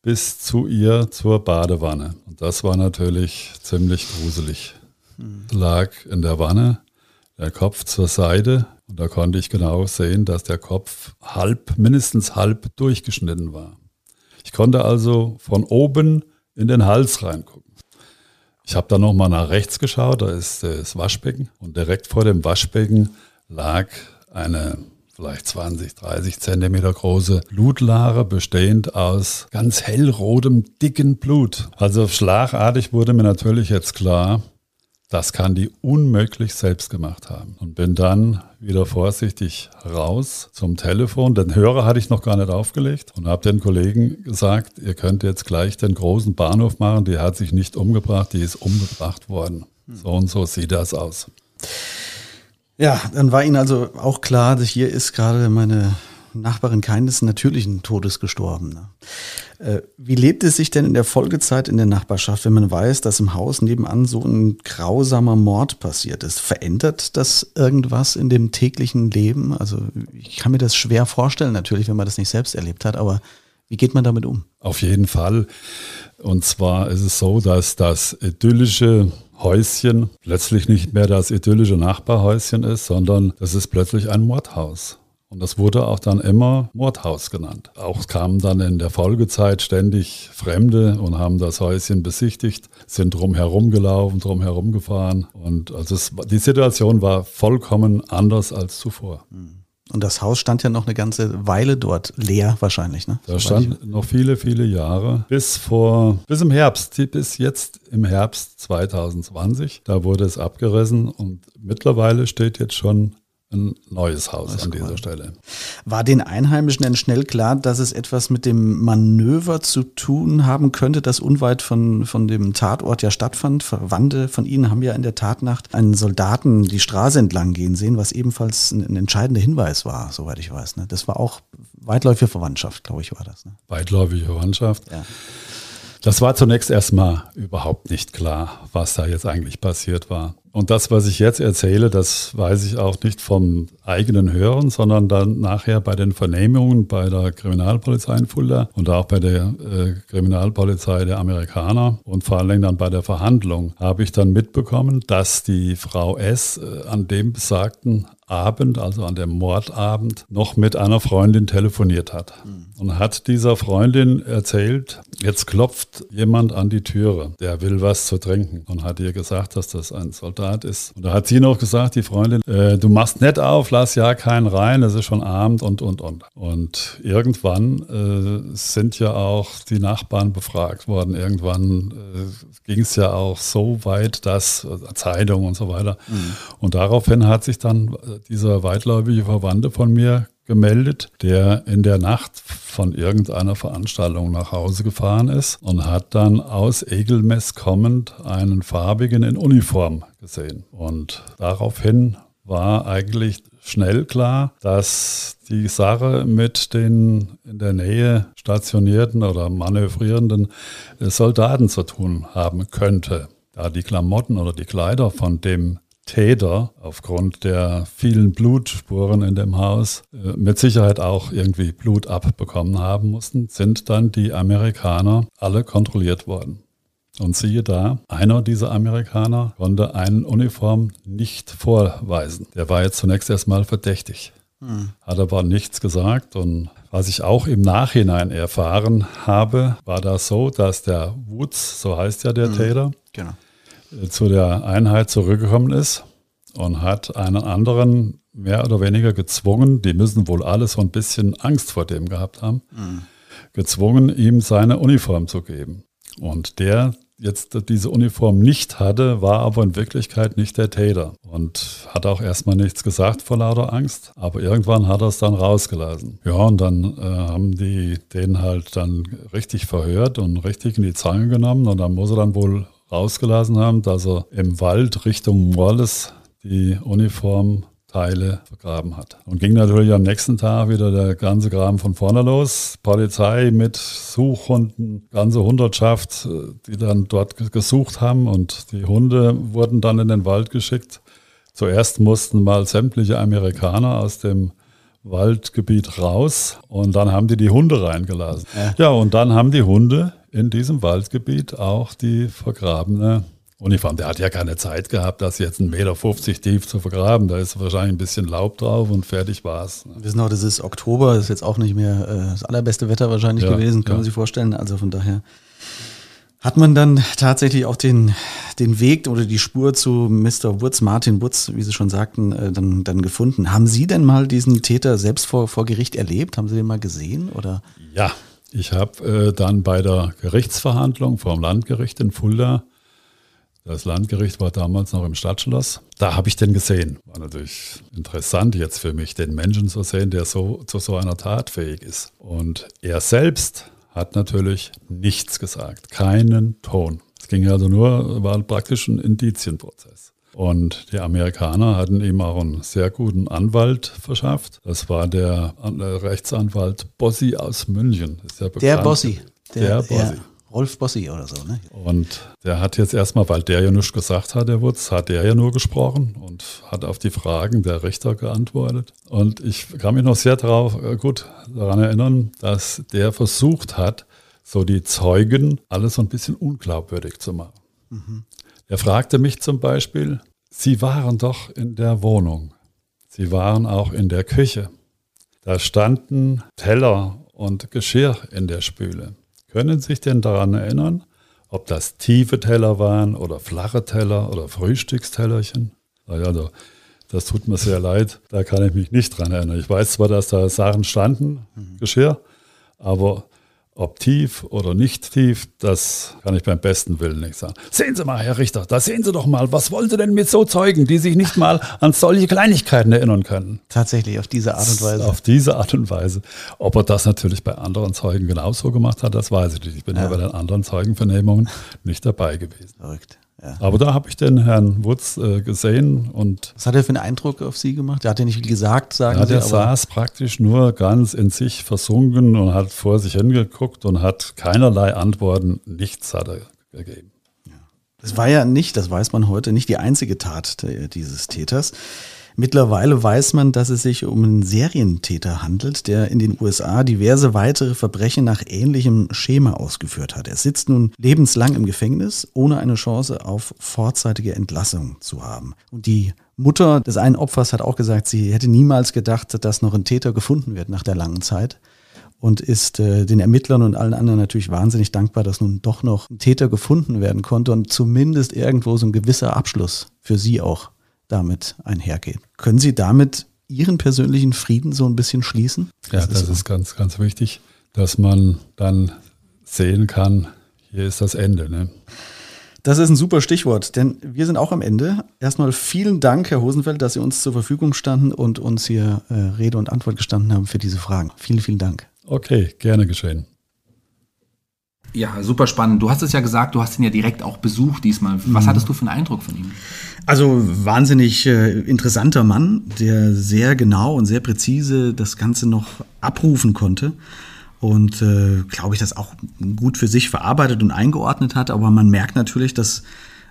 bis zu ihr zur Badewanne. Und das war natürlich ziemlich gruselig. Mhm. Lag in der Wanne, der Kopf zur Seite und da konnte ich genau sehen, dass der Kopf halb, mindestens halb durchgeschnitten war. Ich konnte also von oben in den Hals reingucken. Ich habe dann nochmal nach rechts geschaut, da ist das Waschbecken und direkt vor dem Waschbecken lag eine vielleicht 20, 30 Zentimeter große Blutlare, bestehend aus ganz hellrotem, dicken Blut. Also schlagartig wurde mir natürlich jetzt klar, das kann die unmöglich selbst gemacht haben. Und bin dann wieder vorsichtig raus zum Telefon. Den Hörer hatte ich noch gar nicht aufgelegt und habe den Kollegen gesagt, ihr könnt jetzt gleich den großen Bahnhof machen. Die hat sich nicht umgebracht, die ist umgebracht worden. So und so sieht das aus. Ja, dann war Ihnen also auch klar, hier ist gerade meine Nachbarin keines natürlichen Todes gestorben. Ne? Äh, wie lebt es sich denn in der Folgezeit in der Nachbarschaft, wenn man weiß, dass im Haus nebenan so ein grausamer Mord passiert ist? Verändert das irgendwas in dem täglichen Leben? Also ich kann mir das schwer vorstellen, natürlich, wenn man das nicht selbst erlebt hat, aber wie geht man damit um? Auf jeden Fall. Und zwar ist es so, dass das idyllische Häuschen plötzlich nicht mehr das idyllische Nachbarhäuschen ist, sondern das ist plötzlich ein Mordhaus. Und das wurde auch dann immer Mordhaus genannt. Auch kamen dann in der Folgezeit ständig Fremde und haben das Häuschen besichtigt, sind drumherum gelaufen, drumherum gefahren. Und also es, die Situation war vollkommen anders als zuvor. Und das Haus stand ja noch eine ganze Weile dort leer wahrscheinlich, ne? Da stand noch viele, viele Jahre. Bis vor, bis im Herbst, bis jetzt im Herbst 2020. Da wurde es abgerissen und mittlerweile steht jetzt schon ein neues Haus Alles an dieser Stelle. War den Einheimischen denn schnell klar, dass es etwas mit dem Manöver zu tun haben könnte, das unweit von, von dem Tatort ja stattfand? Verwandte von Ihnen haben ja in der Tatnacht einen Soldaten die Straße entlang gehen sehen, was ebenfalls ein, ein entscheidender Hinweis war, soweit ich weiß. Ne? Das war auch weitläufige Verwandtschaft, glaube ich, war das. Ne? Weitläufige Verwandtschaft. Ja. Das war zunächst erstmal überhaupt nicht klar, was da jetzt eigentlich passiert war. Und das, was ich jetzt erzähle, das weiß ich auch nicht vom eigenen Hören, sondern dann nachher bei den Vernehmungen bei der Kriminalpolizei in Fulda und auch bei der äh, Kriminalpolizei der Amerikaner und vor allen Dingen dann bei der Verhandlung habe ich dann mitbekommen, dass die Frau S. Äh, an dem besagten Abend, also an dem Mordabend, noch mit einer Freundin telefoniert hat. Mhm. Und hat dieser Freundin erzählt, jetzt klopft jemand an die Türe, der will was zu trinken. Und hat ihr gesagt, dass das ein Soldat Tat ist. Und da hat sie noch gesagt, die Freundin, äh, du machst nett auf, lass ja keinen rein, es ist schon Abend und, und, und. Und irgendwann äh, sind ja auch die Nachbarn befragt worden. Irgendwann äh, ging es ja auch so weit, dass äh, Zeitung und so weiter. Mhm. Und daraufhin hat sich dann äh, dieser weitläufige Verwandte von mir gemeldet, der in der Nacht von irgendeiner Veranstaltung nach Hause gefahren ist und hat dann aus Egelmess kommend einen farbigen in Uniform gesehen. Und daraufhin war eigentlich schnell klar, dass die Sache mit den in der Nähe stationierten oder manövrierenden Soldaten zu tun haben könnte. Da die Klamotten oder die Kleider von dem Täter aufgrund der vielen Blutspuren in dem Haus äh, mit Sicherheit auch irgendwie Blut abbekommen haben mussten, sind dann die Amerikaner alle kontrolliert worden. Und siehe da, einer dieser Amerikaner konnte einen Uniform nicht vorweisen. Der war jetzt zunächst erstmal verdächtig, hm. hat aber nichts gesagt. Und was ich auch im Nachhinein erfahren habe, war das so, dass der Woods, so heißt ja der hm. Täter, genau zu der Einheit zurückgekommen ist und hat einen anderen mehr oder weniger gezwungen, die müssen wohl alle so ein bisschen Angst vor dem gehabt haben, mhm. gezwungen, ihm seine Uniform zu geben. Und der jetzt diese Uniform nicht hatte, war aber in Wirklichkeit nicht der Täter und hat auch erstmal nichts gesagt vor lauter Angst, aber irgendwann hat er es dann rausgelassen. Ja, und dann äh, haben die den halt dann richtig verhört und richtig in die Zange genommen und dann muss er dann wohl rausgelassen haben, dass er im Wald Richtung Wallace die Uniformteile vergraben hat. Und ging natürlich am nächsten Tag wieder der ganze Graben von vorne los. Polizei mit Suchhunden, ganze Hundertschaft, die dann dort gesucht haben und die Hunde wurden dann in den Wald geschickt. Zuerst mussten mal sämtliche Amerikaner aus dem Waldgebiet raus und dann haben die die Hunde reingelassen. Ja, ja und dann haben die Hunde in diesem Waldgebiet auch die vergrabene Uniform. Der hat ja keine Zeit gehabt, das jetzt 1,50 Meter tief zu vergraben. Da ist wahrscheinlich ein bisschen Laub drauf und fertig war's. Wir wissen auch, das ist Oktober, das ist jetzt auch nicht mehr äh, das allerbeste Wetter wahrscheinlich ja, gewesen, kann ja. man sich vorstellen. Also von daher hat man dann tatsächlich auch den, den Weg oder die Spur zu Mr. Woods, Martin Woods, wie Sie schon sagten, äh, dann, dann gefunden. Haben Sie denn mal diesen Täter selbst vor, vor Gericht erlebt? Haben Sie den mal gesehen? Oder? Ja, ich habe äh, dann bei der Gerichtsverhandlung vor dem Landgericht in Fulda, das Landgericht war damals noch im Stadtschloss, da habe ich den gesehen. War natürlich interessant jetzt für mich, den Menschen zu sehen, der so zu so einer Tat fähig ist. Und er selbst hat natürlich nichts gesagt, keinen Ton. Es ging also nur, war praktisch ein Indizienprozess. Und die Amerikaner hatten ihm auch einen sehr guten Anwalt verschafft. Das war der Rechtsanwalt Bossi aus München. Ja der Bossi. Der, der Bossi. Rolf Bossi oder so, ne? Und der hat jetzt erstmal, weil der ja nichts gesagt hat, der Wutz, hat der ja nur gesprochen und hat auf die Fragen der Richter geantwortet. Und ich kann mich noch sehr darauf, äh, gut daran erinnern, dass der versucht hat, so die Zeugen alles so ein bisschen unglaubwürdig zu machen. Mhm. Er fragte mich zum Beispiel, Sie waren doch in der Wohnung. Sie waren auch in der Küche. Da standen Teller und Geschirr in der Spüle. Können Sie sich denn daran erinnern, ob das tiefe Teller waren oder flache Teller oder Frühstückstellerchen? Also, das tut mir sehr leid, da kann ich mich nicht dran erinnern. Ich weiß zwar, dass da Sachen standen, mhm. Geschirr, aber ob tief oder nicht tief, das kann ich beim besten Willen nicht sagen. Sehen Sie mal, Herr Richter, da sehen Sie doch mal, was wollen Sie denn mit so Zeugen, die sich nicht mal an solche Kleinigkeiten erinnern können? Tatsächlich, auf diese Art und Weise. Auf diese Art und Weise. Ob er das natürlich bei anderen Zeugen genauso gemacht hat, das weiß ich nicht. Ich bin ja, ja bei den anderen Zeugenvernehmungen nicht dabei gewesen. Verrückt. Ja. Aber da habe ich den Herrn Wutz äh, gesehen und. Was hat er für einen Eindruck auf Sie gemacht? Der hat ja nicht viel gesagt, sagen ja, Sie. Der saß praktisch nur ganz in sich versunken und hat vor sich hingeguckt und hat keinerlei Antworten, nichts hat er gegeben. Ja. Das war ja nicht, das weiß man heute, nicht die einzige Tat dieses Täters. Mittlerweile weiß man, dass es sich um einen Serientäter handelt, der in den USA diverse weitere Verbrechen nach ähnlichem Schema ausgeführt hat. Er sitzt nun lebenslang im Gefängnis, ohne eine Chance auf vorzeitige Entlassung zu haben. Und die Mutter des einen Opfers hat auch gesagt, sie hätte niemals gedacht, dass noch ein Täter gefunden wird nach der langen Zeit. und ist äh, den Ermittlern und allen anderen natürlich wahnsinnig dankbar, dass nun doch noch ein Täter gefunden werden konnte und zumindest irgendwo so ein gewisser Abschluss für Sie auch damit einhergeht. Können Sie damit Ihren persönlichen Frieden so ein bisschen schließen? Ja, das, ist, ist ganz, ganz wichtig, dass man dann sehen kann, hier ist das Ende. Ne? Das ist ein super Stichwort, denn wir sind auch am Ende. Erstmal vielen Dank, Herr Hosenfeld, dass Sie uns zur Verfügung standen und uns hier äh, Rede und Antwort gestanden haben für diese Fragen. Vielen, vielen Dank. Okay, gerne geschehen. Ja, super spannend. Du hast es ja gesagt, du hast ihn ja direkt auch besucht diesmal. Was mhm. hattest du für einen Eindruck von ihm? Also wahnsinnig äh, interessanter Mann, der sehr genau und sehr präzise das Ganze noch abrufen konnte und äh, glaube ich, das auch gut für sich verarbeitet und eingeordnet hat. Aber man merkt natürlich, dass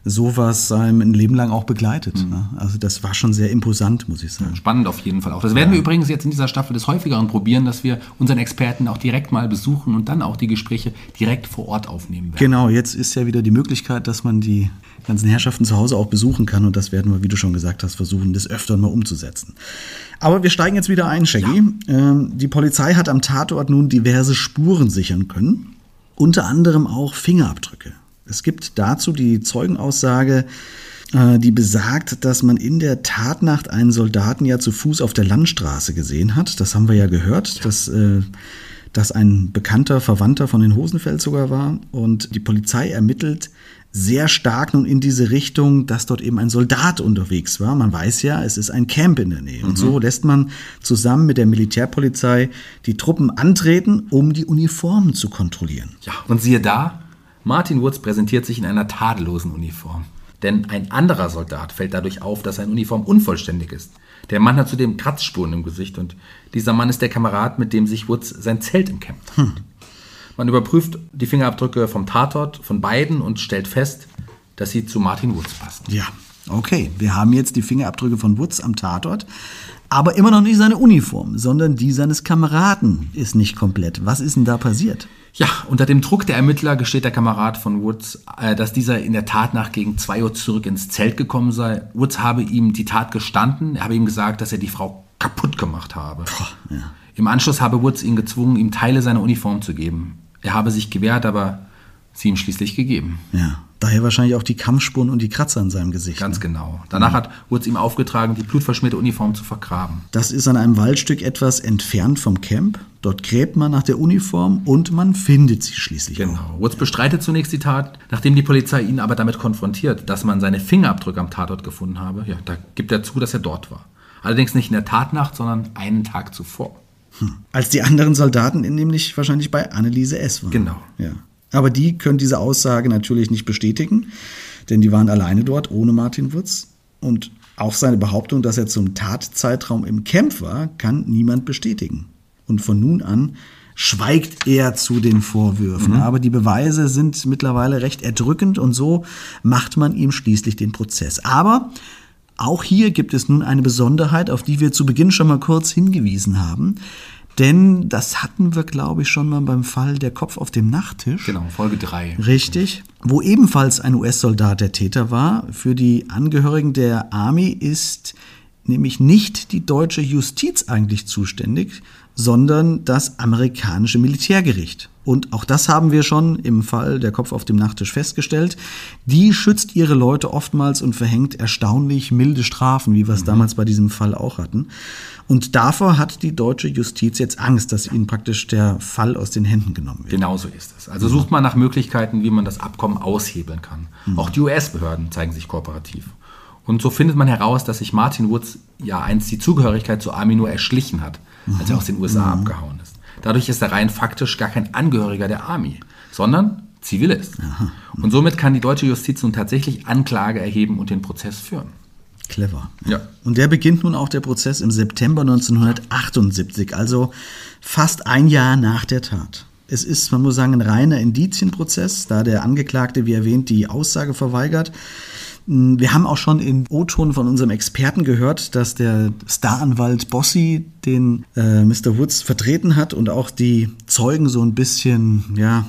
sowas seinem ein Leben lang auch begleitet. Mhm. Ne? Also das war schon sehr imposant, muss ich sagen. Spannend auf jeden Fall auch. Das werden ja. wir übrigens jetzt in dieser Staffel des häufigeren probieren, dass wir unseren Experten auch direkt mal besuchen und dann auch die Gespräche direkt vor Ort aufnehmen werden. Genau, jetzt ist ja wieder die Möglichkeit, dass man die ganzen Herrschaften zu Hause auch besuchen kann und das werden wir, wie du schon gesagt hast, versuchen, des Öfteren mal umzusetzen. Aber wir steigen jetzt wieder ein, Shaggy. Ja. Ähm, die Polizei hat am Tatort nun diverse Spuren sichern können, unter anderem auch Fingerabdrücke. Es gibt dazu die Zeugenaussage, äh, die besagt, dass man in der Tatnacht einen Soldaten ja zu Fuß auf der Landstraße gesehen hat. Das haben wir ja gehört, ja. dass äh, das ein bekannter Verwandter von den Hosenfeld sogar war. Und die Polizei ermittelt sehr stark nun in diese Richtung, dass dort eben ein Soldat unterwegs war. Man weiß ja, es ist ein Camp in der Nähe. Und so mhm. lässt man zusammen mit der Militärpolizei die Truppen antreten, um die Uniformen zu kontrollieren. Ja, und siehe da, Martin Woods präsentiert sich in einer tadellosen Uniform. Denn ein anderer Soldat fällt dadurch auf, dass seine Uniform unvollständig ist. Der Mann hat zudem Kratzspuren im Gesicht und dieser Mann ist der Kamerad, mit dem sich Woods sein Zelt umkämpft. Hm. Man überprüft die Fingerabdrücke vom Tatort von beiden und stellt fest, dass sie zu Martin Woods passen. Ja, okay. Wir haben jetzt die Fingerabdrücke von Woods am Tatort. Aber immer noch nicht seine Uniform, sondern die seines Kameraden ist nicht komplett. Was ist denn da passiert? Ja, unter dem Druck der Ermittler gesteht der Kamerad von Woods, äh, dass dieser in der Tat nach gegen 2 Uhr zurück ins Zelt gekommen sei. Woods habe ihm die Tat gestanden. Er habe ihm gesagt, dass er die Frau kaputt gemacht habe. Puh, ja. Im Anschluss habe Woods ihn gezwungen, ihm Teile seiner Uniform zu geben. Er habe sich gewehrt, aber sie ihm schließlich gegeben. Ja. Daher wahrscheinlich auch die Kampfspuren und die Kratzer an seinem Gesicht. Ganz ne? genau. Danach mhm. hat Woods ihm aufgetragen, die blutverschmierte Uniform zu vergraben. Das ist an einem Waldstück etwas entfernt vom Camp. Dort gräbt man nach der Uniform und man findet sie schließlich. Genau. Woods bestreitet zunächst die Tat, nachdem die Polizei ihn aber damit konfrontiert, dass man seine Fingerabdrücke am Tatort gefunden habe. Ja, da gibt er zu, dass er dort war. Allerdings nicht in der Tatnacht, sondern einen Tag zuvor. Hm. Als die anderen Soldaten nämlich wahrscheinlich bei Anneliese S. waren. Genau. Ja. Aber die können diese Aussage natürlich nicht bestätigen, denn die waren alleine dort, ohne Martin Wutz. Und auch seine Behauptung, dass er zum Tatzeitraum im Camp war, kann niemand bestätigen. Und von nun an schweigt er zu den Vorwürfen. Mhm. Aber die Beweise sind mittlerweile recht erdrückend und so macht man ihm schließlich den Prozess. Aber auch hier gibt es nun eine Besonderheit, auf die wir zu Beginn schon mal kurz hingewiesen haben. Denn das hatten wir, glaube ich, schon mal beim Fall Der Kopf auf dem Nachttisch. Genau, Folge 3. Richtig. Wo ebenfalls ein US-Soldat der Täter war. Für die Angehörigen der Army ist nämlich nicht die deutsche Justiz eigentlich zuständig, sondern das amerikanische Militärgericht. Und auch das haben wir schon im Fall der Kopf auf dem Nachttisch festgestellt. Die schützt ihre Leute oftmals und verhängt erstaunlich milde Strafen, wie wir es mhm. damals bei diesem Fall auch hatten. Und davor hat die deutsche Justiz jetzt Angst, dass ihnen praktisch der Fall aus den Händen genommen wird. Genau so ist es. Also sucht man nach Möglichkeiten, wie man das Abkommen aushebeln kann. Mhm. Auch die US-Behörden zeigen sich kooperativ. Und so findet man heraus, dass sich Martin Woods ja einst die Zugehörigkeit zur Army nur erschlichen hat, als er aus den USA mhm. abgehauen ist. Dadurch ist er rein faktisch gar kein Angehöriger der Army, sondern Zivilist. Aha. Und somit kann die deutsche Justiz nun tatsächlich Anklage erheben und den Prozess führen. Clever. Ja. Und der beginnt nun auch der Prozess im September 1978, also fast ein Jahr nach der Tat. Es ist, man muss sagen, ein reiner Indizienprozess, da der Angeklagte, wie erwähnt, die Aussage verweigert. Wir haben auch schon in O-Ton von unserem Experten gehört, dass der Staranwalt Bossi den äh, Mr. Woods vertreten hat und auch die Zeugen so ein bisschen, ja,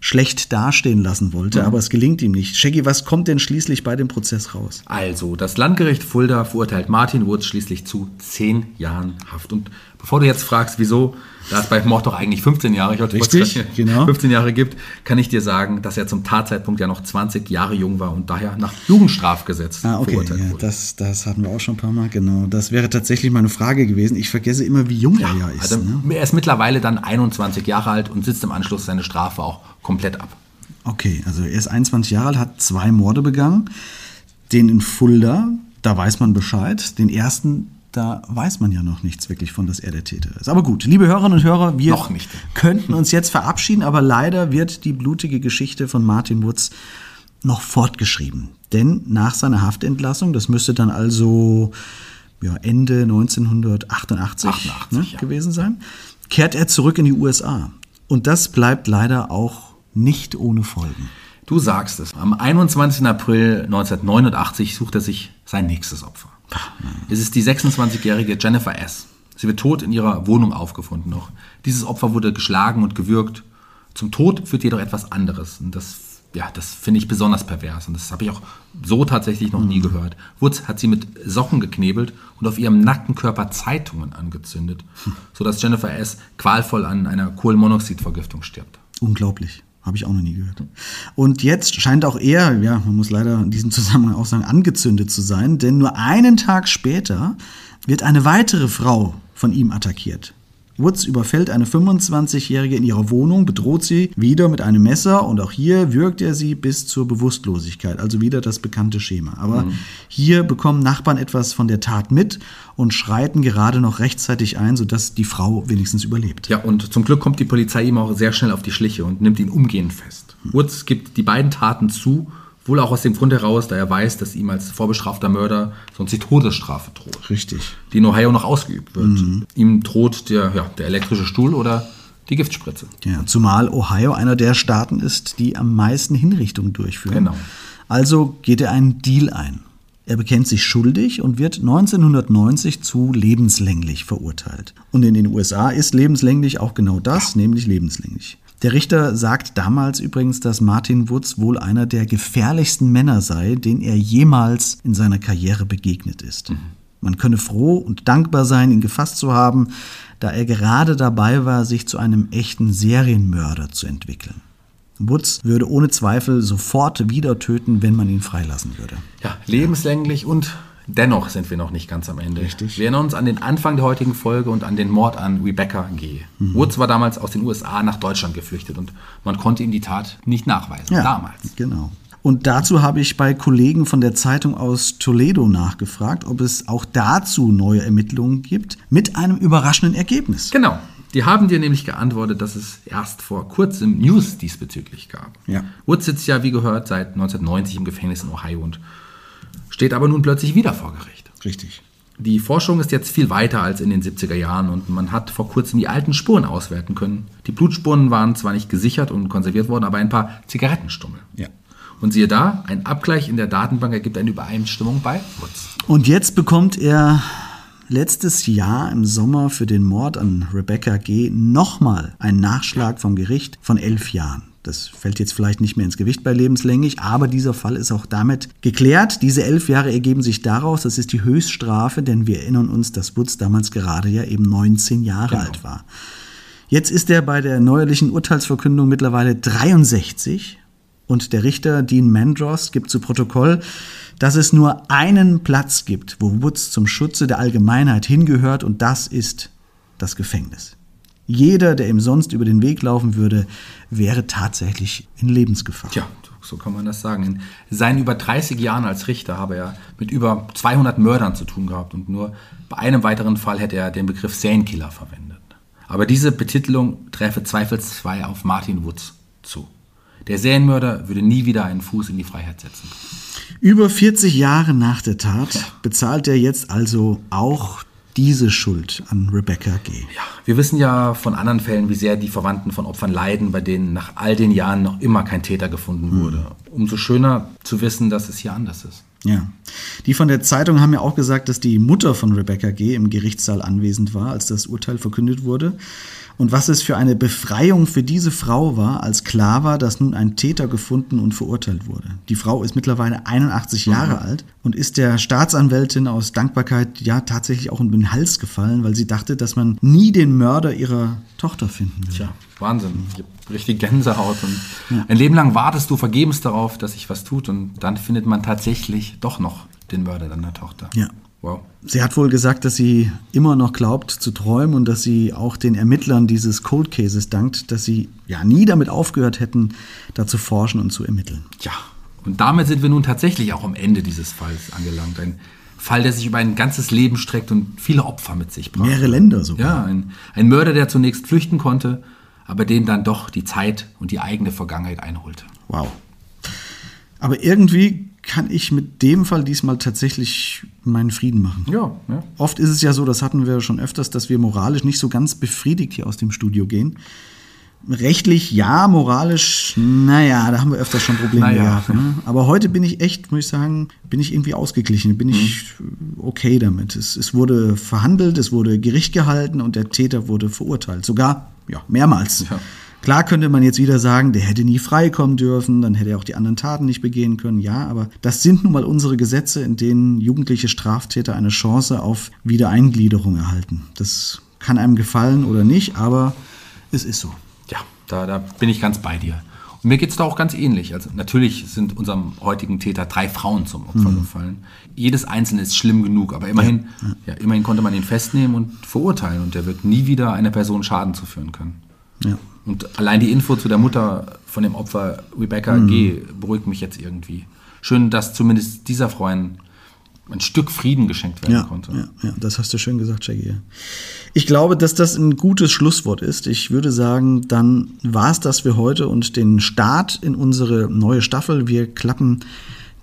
schlecht dastehen lassen wollte, aber es gelingt ihm nicht. Shaggy, was kommt denn schließlich bei dem Prozess raus? Also, das Landgericht Fulda verurteilt Martin Woods schließlich zu zehn Jahren Haft. Und bevor du jetzt fragst, wieso, da es bei Mord doch eigentlich 15 Jahre, ich wollte Richtig, genau. 15 Jahre gibt, kann ich dir sagen, dass er zum Tatzeitpunkt ja noch 20 Jahre jung war und daher nach Jugendstrafgesetz Ah, okay, verurteilt ja, wurde. das, das hatten wir auch schon ein paar Mal, genau. Das wäre tatsächlich meine Frage gewesen. Ich vergesse immer, wie jung er ja ist. Also, ne? Er ist mittlerweile dann 21 Jahre alt und sitzt im Anschluss seine Strafe auch komplett ab. Okay, also er ist 21 Jahre alt, hat zwei Morde begangen. Den in Fulda, da weiß man Bescheid. Den ersten, da weiß man ja noch nichts wirklich von, dass er der Täter ist. Aber gut, liebe Hörerinnen und Hörer, wir könnten uns jetzt verabschieden, aber leider wird die blutige Geschichte von Martin Woods noch fortgeschrieben. Denn nach seiner Haftentlassung, das müsste dann also ja, Ende 1988 88, ne, ja. gewesen sein, kehrt er zurück in die USA. Und das bleibt leider auch nicht ohne Folgen. Du sagst es. Am 21. April 1989 sucht er sich sein nächstes Opfer. Es ist die 26-jährige Jennifer S. Sie wird tot in ihrer Wohnung aufgefunden noch. Dieses Opfer wurde geschlagen und gewürgt. Zum Tod führt jedoch etwas anderes. Und das, ja, das finde ich besonders pervers. Und das habe ich auch so tatsächlich noch nie gehört. Woods hat sie mit Socken geknebelt und auf ihrem nackten Körper Zeitungen angezündet, sodass Jennifer S. qualvoll an einer Kohlenmonoxidvergiftung stirbt. Unglaublich. Habe ich auch noch nie gehört. Und jetzt scheint auch er, ja, man muss leider in diesem Zusammenhang auch sagen, angezündet zu sein, denn nur einen Tag später wird eine weitere Frau von ihm attackiert. Woods überfällt eine 25-Jährige in ihrer Wohnung, bedroht sie wieder mit einem Messer und auch hier würgt er sie bis zur Bewusstlosigkeit. Also wieder das bekannte Schema. Aber hier bekommen Nachbarn etwas von der Tat mit und schreiten gerade noch rechtzeitig ein, sodass die Frau wenigstens überlebt. Ja, und zum Glück kommt die Polizei ihm auch sehr schnell auf die Schliche und nimmt ihn umgehend fest. Woods gibt die beiden Taten zu, wohl auch aus dem Grund heraus, da er weiß, dass ihm als vorbestrafter Mörder sonst die Todesstrafe droht, Richtig. die in Ohio noch ausgeübt wird. Ihm droht der, ja, der elektrische Stuhl oder die Giftspritze. Ja, zumal Ohio einer der Staaten ist, die am meisten Hinrichtungen durchführen. Genau. Also geht er einen Deal ein. Er bekennt sich schuldig und wird 1990 zu lebenslänglich verurteilt. Und in den USA ist lebenslänglich auch genau das, nämlich lebenslänglich. Der Richter sagt damals übrigens, dass Martin Woods wohl einer der gefährlichsten Männer sei, den er jemals in seiner Karriere begegnet ist. Man könne froh und dankbar sein, ihn gefasst zu haben, da er gerade dabei war, sich zu einem echten Serienmörder zu entwickeln. Woods würde ohne Zweifel sofort wieder töten, wenn man ihn freilassen würde. Ja, lebenslänglich und dennoch sind wir noch nicht ganz am Ende. Richtig. Wir erinnern uns an den Anfang der heutigen Folge und an den Mord an Rebecca G. Mhm. Woods war damals aus den USA nach Deutschland geflüchtet und man konnte ihm die Tat nicht nachweisen. Damals. Genau. Und dazu habe ich bei Kollegen von der Zeitung aus Toledo nachgefragt, ob es auch dazu neue Ermittlungen gibt, mit einem überraschenden Ergebnis. Genau. Die haben dir nämlich geantwortet, dass es erst vor kurzem News diesbezüglich gab. Ja. Woods sitzt ja, wie gehört, seit 1990 im Gefängnis in Ohio und steht aber nun plötzlich wieder vor Gericht. Richtig. Die Forschung ist jetzt viel weiter als in den 70er Jahren und man hat vor kurzem die alten Spuren auswerten können. Die Blutspuren waren zwar nicht gesichert und konserviert worden, aber ein paar Zigarettenstummel. Ja. Und siehe da, ein Abgleich in der Datenbank ergibt eine Übereinstimmung bei Woods. Und jetzt bekommt er letztes Jahr im Sommer für den Mord an Rebecca G. nochmal einen Nachschlag vom Gericht von elf Jahren. Das fällt jetzt vielleicht nicht mehr ins Gewicht bei lebenslänglich, aber dieser Fall ist auch damit geklärt. Diese elf Jahre ergeben sich daraus, das ist die Höchststrafe, denn wir erinnern uns, dass Woods damals gerade ja eben 19 Jahre Genau. alt war. Jetzt ist er bei der neuerlichen Urteilsverkündung mittlerweile 63 und der Richter Dean Mandros gibt zu Protokoll, dass es nur einen Platz gibt, wo Woods zum Schutze der Allgemeinheit hingehört und das ist das Gefängnis. Jeder, der ihm sonst über den Weg laufen würde, wäre tatsächlich in Lebensgefahr. Tja, so kann man das sagen. In seinen über 30 Jahren als Richter habe er mit über 200 Mördern zu tun gehabt und nur bei einem weiteren Fall hätte er den Begriff Serienkiller verwendet. Aber diese Betitelung träfe zweifelsfrei auf Martin Woods zu. Der Serienmörder würde nie wieder einen Fuß in die Freiheit setzen. Über 40 Jahre nach der Tat bezahlt er jetzt also auch diese Schuld an Rebecca G. Ja, wir wissen ja von anderen Fällen, wie sehr die Verwandten von Opfern leiden, bei denen nach all den Jahren noch immer kein Täter gefunden wurde. Umso schöner zu wissen, dass es hier anders ist. Ja. Die von der Zeitung haben ja auch gesagt, dass die Mutter von Rebecca G. im Gerichtssaal anwesend war, als das Urteil verkündet wurde. Und was es für eine Befreiung für diese Frau war, als klar war, dass nun ein Täter gefunden und verurteilt wurde. Die Frau ist mittlerweile 81 Jahre mhm. alt und ist der Staatsanwältin aus Dankbarkeit ja tatsächlich auch in den Hals gefallen, weil sie dachte, dass man nie den Mörder ihrer Tochter finden würde. Tja, Wahnsinn. Ich habe richtig Gänsehaut. Und ja. Ein Leben lang wartest du vergebens darauf, dass sich was tut und dann findet man tatsächlich doch noch den Mörder deiner Tochter. Ja. Wow. Sie hat wohl gesagt, dass sie immer noch glaubt zu träumen und dass sie auch den Ermittlern dieses Cold Cases dankt, dass sie ja nie damit aufgehört hätten, da zu forschen und zu ermitteln. Ja, und damit sind wir nun tatsächlich auch am Ende dieses Falls angelangt. Ein Fall, der sich über ein ganzes Leben streckt und viele Opfer mit sich brachte. Mehrere Länder sogar. Ja, ein, ein Mörder, der zunächst flüchten konnte, aber den dann doch die Zeit und die eigene Vergangenheit einholte. Wow. Aber irgendwie kann ich mit dem Fall diesmal tatsächlich meinen Frieden machen. Ja, ja. Oft ist es ja so, das hatten wir schon öfters, dass wir moralisch nicht so ganz befriedigt hier aus dem Studio gehen. Rechtlich ja, moralisch, naja, da haben wir öfters schon Probleme naja. gehabt. Ne? Aber heute bin ich echt, muss ich sagen, bin ich irgendwie ausgeglichen, bin ich mhm. okay damit. Es, es wurde verhandelt, es wurde Gericht gehalten und der Täter wurde verurteilt. Sogar, ja, mehrmals. Ja. Klar könnte man jetzt wieder sagen, der hätte nie freikommen dürfen, dann hätte er auch die anderen Taten nicht begehen können. Ja, aber das sind nun mal unsere Gesetze, in denen jugendliche Straftäter eine Chance auf Wiedereingliederung erhalten. Das kann einem gefallen oder nicht, aber es ist so. Ja, da, da bin ich ganz bei dir. Und mir geht es da auch ganz ähnlich. Also natürlich sind unserem heutigen Täter drei Frauen zum Opfer mhm. gefallen. Jedes einzelne ist schlimm genug, aber immerhin, ja. Ja, immerhin konnte man ihn festnehmen und verurteilen und er wird nie wieder einer Person Schaden zuführen können. Ja. Und allein die Info zu der Mutter von dem Opfer, Rebecca mhm. G., beruhigt mich jetzt irgendwie. Schön, dass zumindest dieser ein, ein Stück Frieden geschenkt werden ja, konnte. Ja, ja, das hast du schön gesagt, Shaggy. Ich glaube, dass das ein gutes Schlusswort ist. Ich würde sagen, dann war es das für heute und den Start in unsere neue Staffel. Wir klappen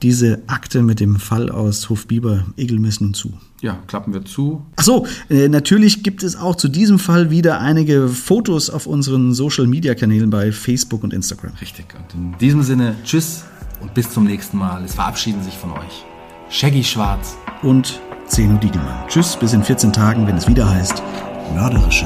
diese Akte mit dem Fall aus Hofbiber Egelmissen zu. Ja, klappen wir zu. Ach so, äh, natürlich gibt es auch zu diesem Fall wieder einige Fotos auf unseren Social Media Kanälen bei Facebook und Instagram. Richtig. Und in diesem Sinne, tschüss und bis zum nächsten Mal. Es verabschieden sich von euch Shaggy Schwarz und Zeno Diegelmann. Tschüss, bis in 14 Tagen, wenn es wieder heißt Mörderische